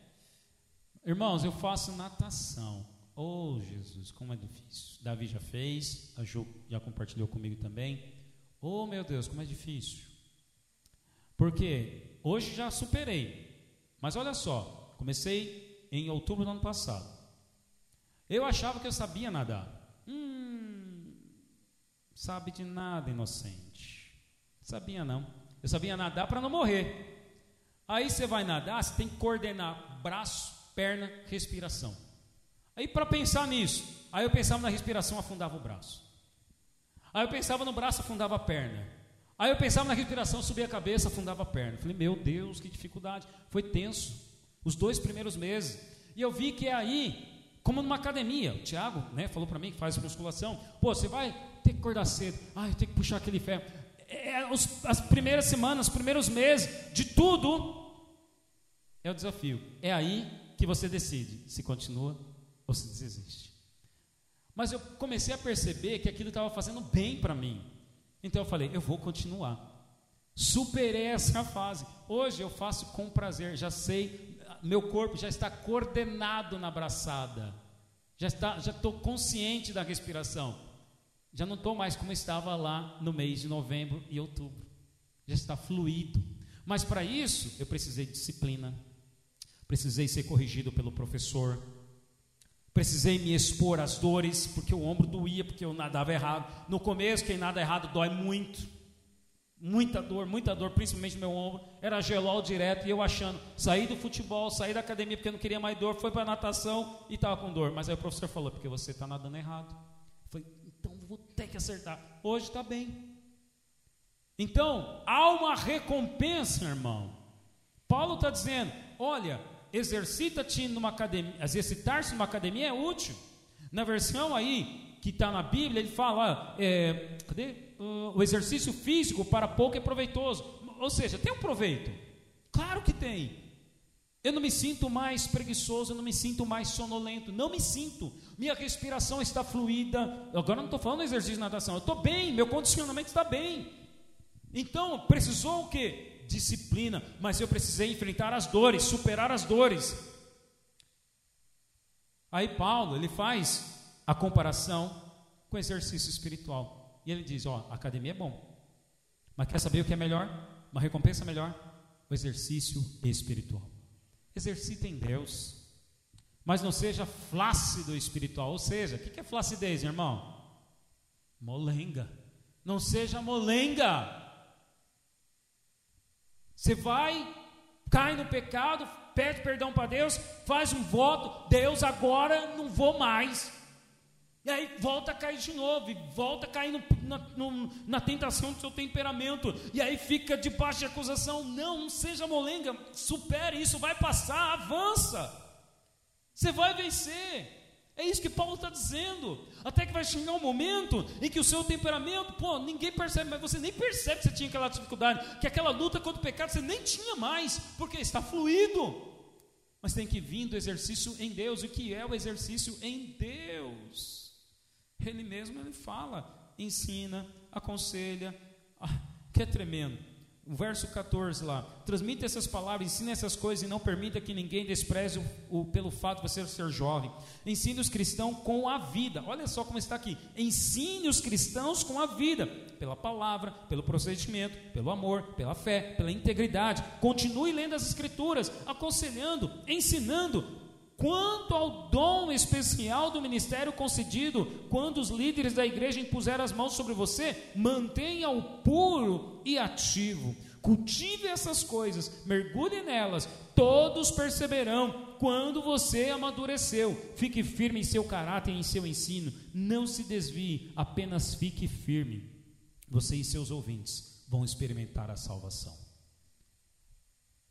Irmãos, eu faço natação. Oh, Jesus, como é difícil. Davi já fez, a Ju já compartilhou comigo também. Oh, meu Deus, como é difícil. Porque hoje já superei. Mas olha só, comecei em outubro do ano passado. Eu achava que eu sabia nadar. Hum, sabe de nada, inocente. Sabia não. Eu sabia nadar para não morrer. Aí você vai nadar, você tem que coordenar braço, perna, respiração. Aí para pensar nisso, aí eu pensava na respiração, afundava o braço. Aí eu pensava no braço, afundava a perna. Aí eu pensava na respiração, subia a cabeça, afundava a perna. Falei, meu Deus, que dificuldade. Foi tenso. Os dois primeiros meses. E eu vi que é aí como numa academia. O Tiago né, falou para mim que faz musculação. Pô, você vai ter que acordar cedo. Ai, tem que puxar aquele ferro. É, é, os, as primeiras semanas, os primeiros meses, de tudo, é o desafio. É aí que você decide se continua ou se desiste. Mas eu comecei a perceber que aquilo estava fazendo bem para mim. Então eu falei, eu vou continuar. Superei essa fase. Hoje eu faço com prazer, já sei meu corpo já está coordenado na abraçada. Já está, já estou consciente da respiração. Já não estou mais como estava lá no mês de novembro e outubro. Já está fluido. Mas para isso eu precisei de disciplina. Precisei ser corrigido pelo professor. Precisei me expor às dores, porque o ombro doía, porque eu nadava errado. No começo, quem nada errado dói muito muita dor, muita dor, principalmente no meu ombro, era gelol direto, e eu achando, saí do futebol, saí da academia porque não queria mais dor, foi para natação e estava com dor. Mas aí o professor falou, porque você está nadando errado. Eu falei, então vou ter que acertar. Hoje está bem. Então, há uma recompensa, irmão. Paulo está dizendo, olha, exercita-te numa academia, exercitar-se numa academia é útil. Na versão aí, que está na Bíblia, ele fala, é, cadê? O exercício físico para pouco é proveitoso. Ou seja, tem um proveito. Claro que tem. Eu não me sinto mais preguiçoso, eu não me sinto mais sonolento, não me sinto. Minha respiração está fluida. Agora não estou falando do exercício de natação, eu estou bem, meu condicionamento está bem. Então, precisou o que? Disciplina, mas eu precisei enfrentar as dores, superar as dores. Aí Paulo, ele faz a comparação com o exercício espiritual. E ele diz: Ó, a academia é bom, mas quer saber o que é melhor? Uma recompensa melhor? O exercício espiritual. Exercita em Deus, mas não seja flácido espiritual. Ou seja, o que é flacidez, irmão? Molenga. Não seja molenga. Você vai, cai no pecado, pede perdão para Deus, faz um voto, Deus agora não vou mais. E aí volta a cair de novo, e volta a cair no, na, no, na tentação do seu temperamento, e aí fica debaixo de acusação. Não, não seja molenga, supere isso, vai passar, avança. Você vai vencer. É isso que Paulo está dizendo. Até que vai chegar um momento em que o seu temperamento, pô, ninguém percebe, mas você nem percebe que você tinha aquela dificuldade, que aquela luta contra o pecado você nem tinha mais, porque está fluido. Mas tem que vir do exercício em Deus. O que é o exercício em Deus? Ele mesmo ele fala, ensina, aconselha, ah, que é tremendo. O verso 14 lá, transmita essas palavras, ensina essas coisas e não permita que ninguém despreze o, o, pelo fato de você ser jovem. Ensine os cristãos com a vida. Olha só como está aqui. Ensine os cristãos com a vida, pela palavra, pelo procedimento, pelo amor, pela fé, pela integridade. Continue lendo as escrituras, aconselhando, ensinando, Quanto ao dom especial do ministério concedido, quando os líderes da igreja impuseram as mãos sobre você, mantenha-o puro e ativo. Cultive essas coisas, mergulhe nelas, todos perceberão quando você amadureceu. Fique firme em seu caráter e em seu ensino. Não se desvie, apenas fique firme. Você e seus ouvintes vão experimentar a salvação.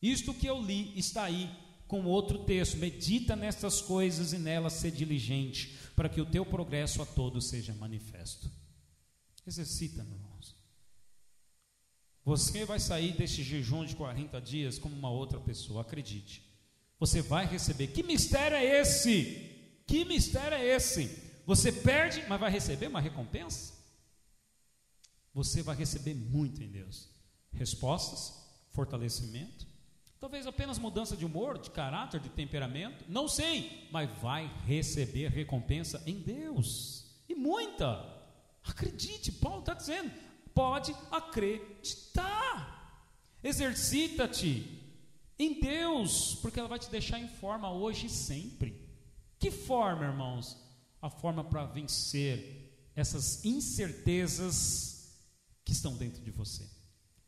Isto que eu li está aí com outro texto: medita nestas coisas e nelas ser diligente, para que o teu progresso a todos seja manifesto. Exercita, meus irmãos. Você vai sair deste jejum de 40 dias como uma outra pessoa, acredite. Você vai receber. Que mistério é esse? Que mistério é esse? Você perde, mas vai receber uma recompensa? Você vai receber muito em Deus. Respostas, fortalecimento, Talvez apenas mudança de humor, de caráter, de temperamento, não sei, mas vai receber recompensa em Deus. E muita. Acredite, Paulo está dizendo, pode acreditar. Exercita-te em Deus, porque ela vai te deixar em forma hoje e sempre. Que forma, irmãos? A forma para vencer essas incertezas que estão dentro de você,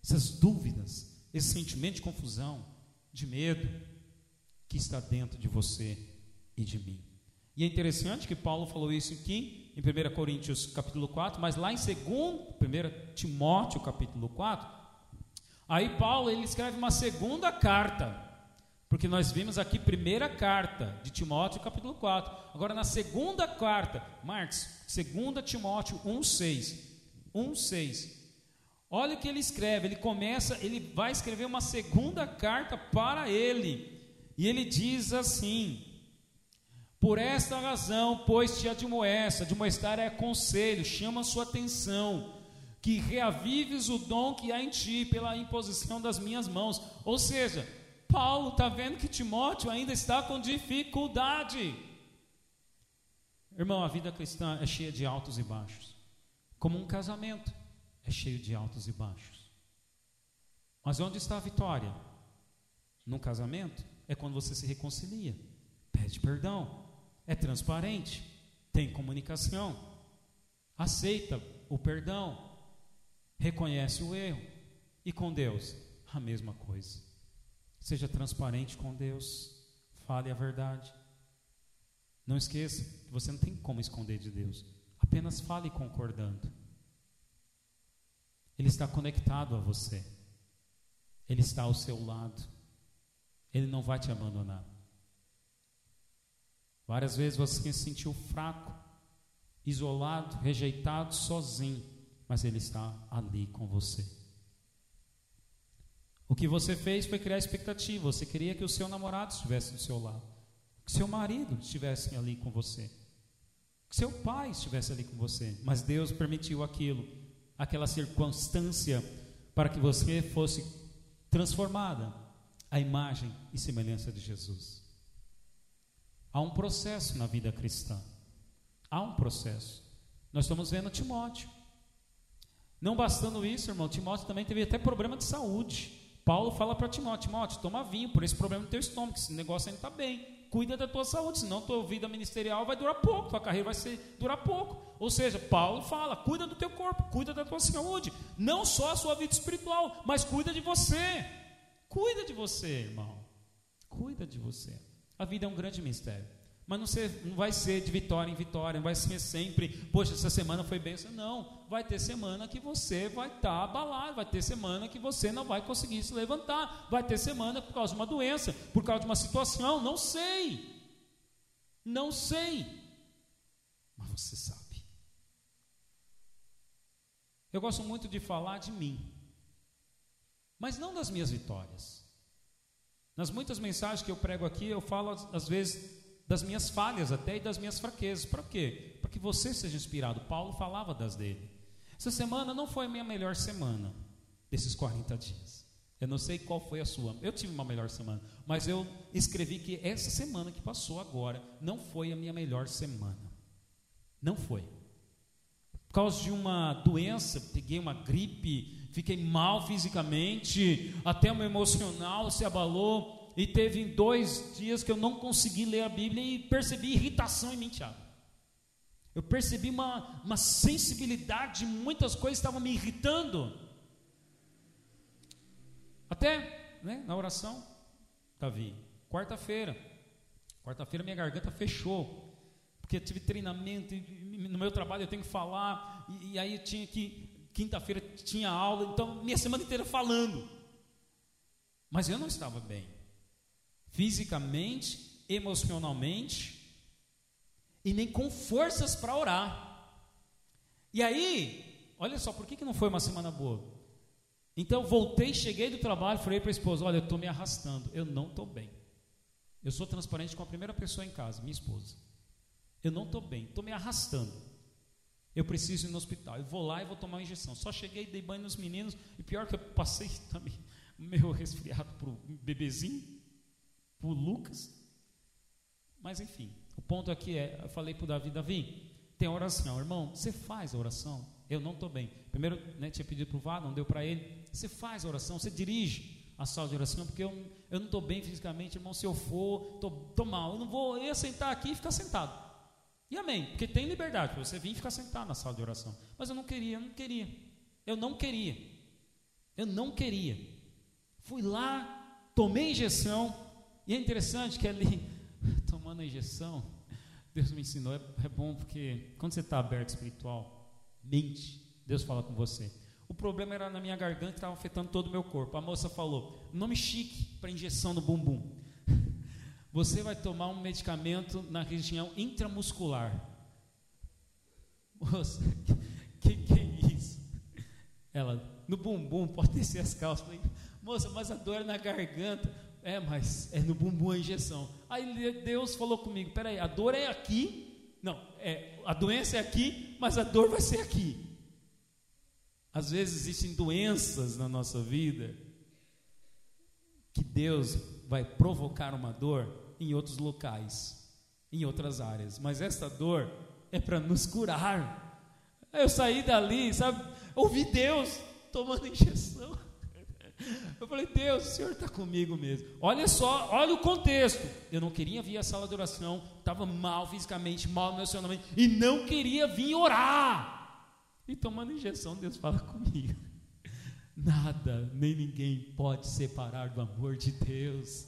essas dúvidas, esse sentimento de confusão, de medo que está dentro de você e de mim. E é interessante que Paulo falou isso aqui em 1 Coríntios capítulo 4, mas lá em 2 1 Timóteo capítulo 4, aí Paulo ele escreve uma segunda carta, porque nós vimos aqui primeira carta de Timóteo capítulo 4. Agora na segunda carta, Marcos, 2 Timóteo 1:6. 1:6. Olha o que ele escreve, ele começa, ele vai escrever uma segunda carta para ele. E ele diz assim: Por esta razão, pois te admoesta, admoestar é conselho, chama sua atenção, que reavives o dom que há em ti pela imposição das minhas mãos. Ou seja, Paulo está vendo que Timóteo ainda está com dificuldade. Irmão, a vida cristã é cheia de altos e baixos, como um casamento é cheio de altos e baixos. Mas onde está a vitória? No casamento é quando você se reconcilia, pede perdão, é transparente, tem comunicação, aceita o perdão, reconhece o erro. E com Deus, a mesma coisa. Seja transparente com Deus, fale a verdade. Não esqueça que você não tem como esconder de Deus, apenas fale concordando. Ele está conectado a você. Ele está ao seu lado. Ele não vai te abandonar. Várias vezes você se sentiu fraco, isolado, rejeitado, sozinho, mas Ele está ali com você. O que você fez foi criar expectativa. Você queria que o seu namorado estivesse do seu lado, que seu marido estivesse ali com você, que seu pai estivesse ali com você, mas Deus permitiu aquilo aquela circunstância para que você fosse transformada à imagem e semelhança de Jesus. Há um processo na vida cristã. Há um processo. Nós estamos vendo Timóteo. Não bastando isso, irmão, Timóteo também teve até problema de saúde. Paulo fala para Timóteo: Timóteo, toma vinho por esse problema do teu estômago, esse negócio ainda está bem cuida da tua saúde, senão tua vida ministerial vai durar pouco, tua carreira vai ser, durar pouco. Ou seja, Paulo fala: cuida do teu corpo, cuida da tua saúde, não só a sua vida espiritual, mas cuida de você. Cuida de você, irmão. Cuida de você. A vida é um grande mistério. Mas não, ser, não, vai ser de vitória em vitória, não vai ser sempre, poxa, essa semana foi bênção. Não, vai ter semana que você vai estar tá abalado, vai ter semana que você não vai conseguir se levantar, vai ter semana por causa de uma doença, por causa de uma situação, não sei. Não sei. Mas você sabe. Eu gosto muito de falar de mim, mas não das minhas vitórias. Nas muitas mensagens que eu prego aqui, eu falo às vezes das minhas falhas até e das minhas fraquezas. Para quê? Para que você seja inspirado. Paulo falava das dele. Essa semana não foi a minha melhor semana desses 40 dias. Eu não sei qual foi a sua. Eu tive uma melhor semana, mas eu escrevi que essa semana que passou agora não foi a minha melhor semana. Não foi. Por causa de uma doença, peguei uma gripe, fiquei mal fisicamente, até o meu emocional se abalou e teve dois dias que eu não consegui ler a Bíblia e percebi irritação em mim, Tiago. Eu percebi uma, uma sensibilidade, muitas coisas estavam me irritando. Até né, na oração, Davi, quarta-feira. Quarta-feira minha garganta fechou. Porque eu tive treinamento, no meu trabalho eu tenho que falar, e, e aí eu tinha que. Quinta-feira tinha aula, então minha semana inteira falando. Mas eu não estava bem fisicamente, emocionalmente e nem com forças para orar. E aí, olha só, por que, que não foi uma semana boa? Então voltei, cheguei do trabalho, falei para a esposa: Olha, eu estou me arrastando, eu não estou bem. Eu sou transparente com a primeira pessoa em casa, minha esposa. Eu não estou bem, estou me arrastando. Eu preciso ir no hospital. Eu vou lá e vou tomar uma injeção. Só cheguei, dei banho nos meninos, e pior que eu passei também meu resfriado para o bebezinho por Lucas. Mas enfim, o ponto aqui é, eu falei para o Davi, Davi, tem oração, irmão, você faz a oração? Eu não estou bem. Primeiro, né, tinha pedido para o Vá, não deu para ele. Você faz a oração, você dirige a sala de oração, porque eu, eu não estou bem fisicamente, irmão, se eu for, estou mal. Eu não vou, eu sentar aqui e ficar sentado. E amém, porque tem liberdade para você vir e ficar sentado na sala de oração. Mas eu não queria, eu não queria. Eu não queria. Eu não queria. Fui lá, tomei injeção, e é interessante que ali, tomando a injeção, Deus me ensinou, é, é bom porque quando você está aberto espiritual, mente, Deus fala com você. O problema era na minha garganta estava afetando todo o meu corpo. A moça falou: nome chique para injeção no bumbum. Você vai tomar um medicamento na região intramuscular. Moça, que que é isso? Ela, no bumbum, pode descer as calças. Moça, mas a dor é na garganta. É, mas é no bumbum a injeção. Aí Deus falou comigo: peraí, a dor é aqui? Não, é, a doença é aqui, mas a dor vai ser aqui. Às vezes existem doenças na nossa vida que Deus vai provocar uma dor em outros locais, em outras áreas, mas essa dor é para nos curar. Eu saí dali, sabe, ouvi Deus tomando injeção. Eu falei, Deus, o Senhor está comigo mesmo. Olha só, olha o contexto. Eu não queria vir à sala de oração, estava mal fisicamente, mal emocionalmente, e não queria vir orar. E tomando injeção, Deus fala comigo. Nada, nem ninguém pode separar do amor de Deus.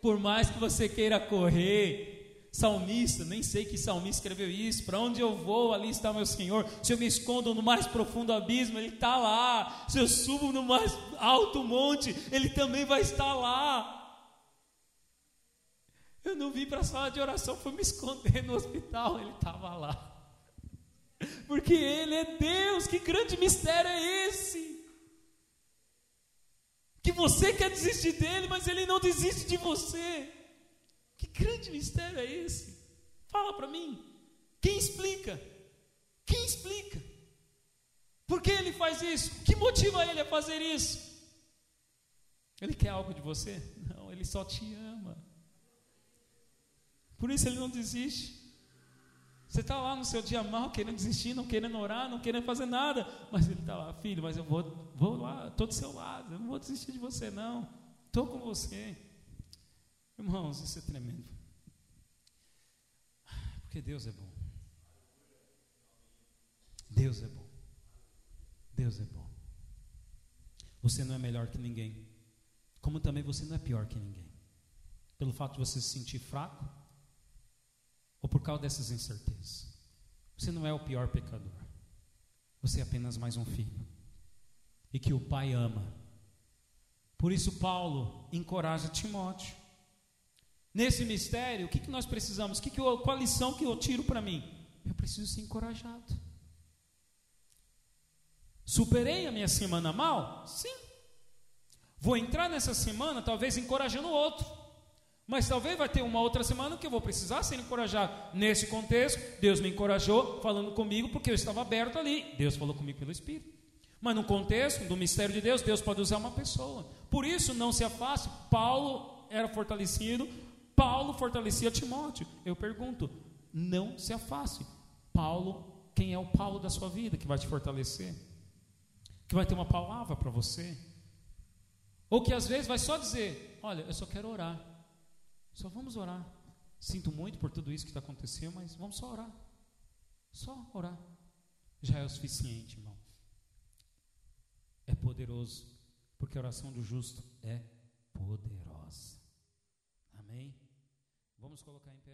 Por mais que você queira correr, salmista, nem sei que salmista escreveu isso. Para onde eu vou, ali está meu Senhor. Se eu me escondo no mais profundo abismo, Ele está lá. Se eu subo no mais alto monte, Ele também vai estar lá. Eu não vim para a sala de oração, fui me esconder no hospital, Ele estava lá. Porque Ele é Deus, que grande mistério é esse? Que você quer desistir dele, mas ele não desiste de você. Que grande mistério é esse? Fala para mim. Quem explica? Quem explica? Por que ele faz isso? O que motiva ele a fazer isso? Ele quer algo de você? Não, ele só te ama. Por isso ele não desiste. Você está lá no seu dia mal, querendo desistir, não querendo orar, não querendo fazer nada. Mas ele está lá, filho, mas eu vou, vou lá, estou do seu lado, eu não vou desistir de você, não. Estou com você. Irmãos, isso é tremendo. Porque Deus é bom. Deus é bom. Deus é bom. Você não é melhor que ninguém. Como também você não é pior que ninguém. Pelo fato de você se sentir fraco, ou por causa dessas incertezas. Você não é o pior pecador. Você é apenas mais um filho. E que o Pai ama. Por isso, Paulo encoraja Timóteo. Nesse mistério, o que, que nós precisamos? Que que eu, qual a lição que eu tiro para mim? Eu preciso ser encorajado. Superei a minha semana mal? Sim. Vou entrar nessa semana talvez encorajando o outro. Mas talvez vai ter uma outra semana que eu vou precisar ser encorajado. Nesse contexto, Deus me encorajou falando comigo porque eu estava aberto ali. Deus falou comigo pelo Espírito. Mas no contexto do mistério de Deus, Deus pode usar uma pessoa. Por isso, não se afaste. Paulo era fortalecido, Paulo fortalecia Timóteo. Eu pergunto, não se afaste. Paulo, quem é o Paulo da sua vida que vai te fortalecer? Que vai ter uma palavra para você? Ou que às vezes vai só dizer: Olha, eu só quero orar. Só vamos orar. Sinto muito por tudo isso que está acontecendo, mas vamos só orar. Só orar. Já é o suficiente, irmão. É poderoso, porque a oração do justo é poderosa. Amém? Vamos colocar em pé.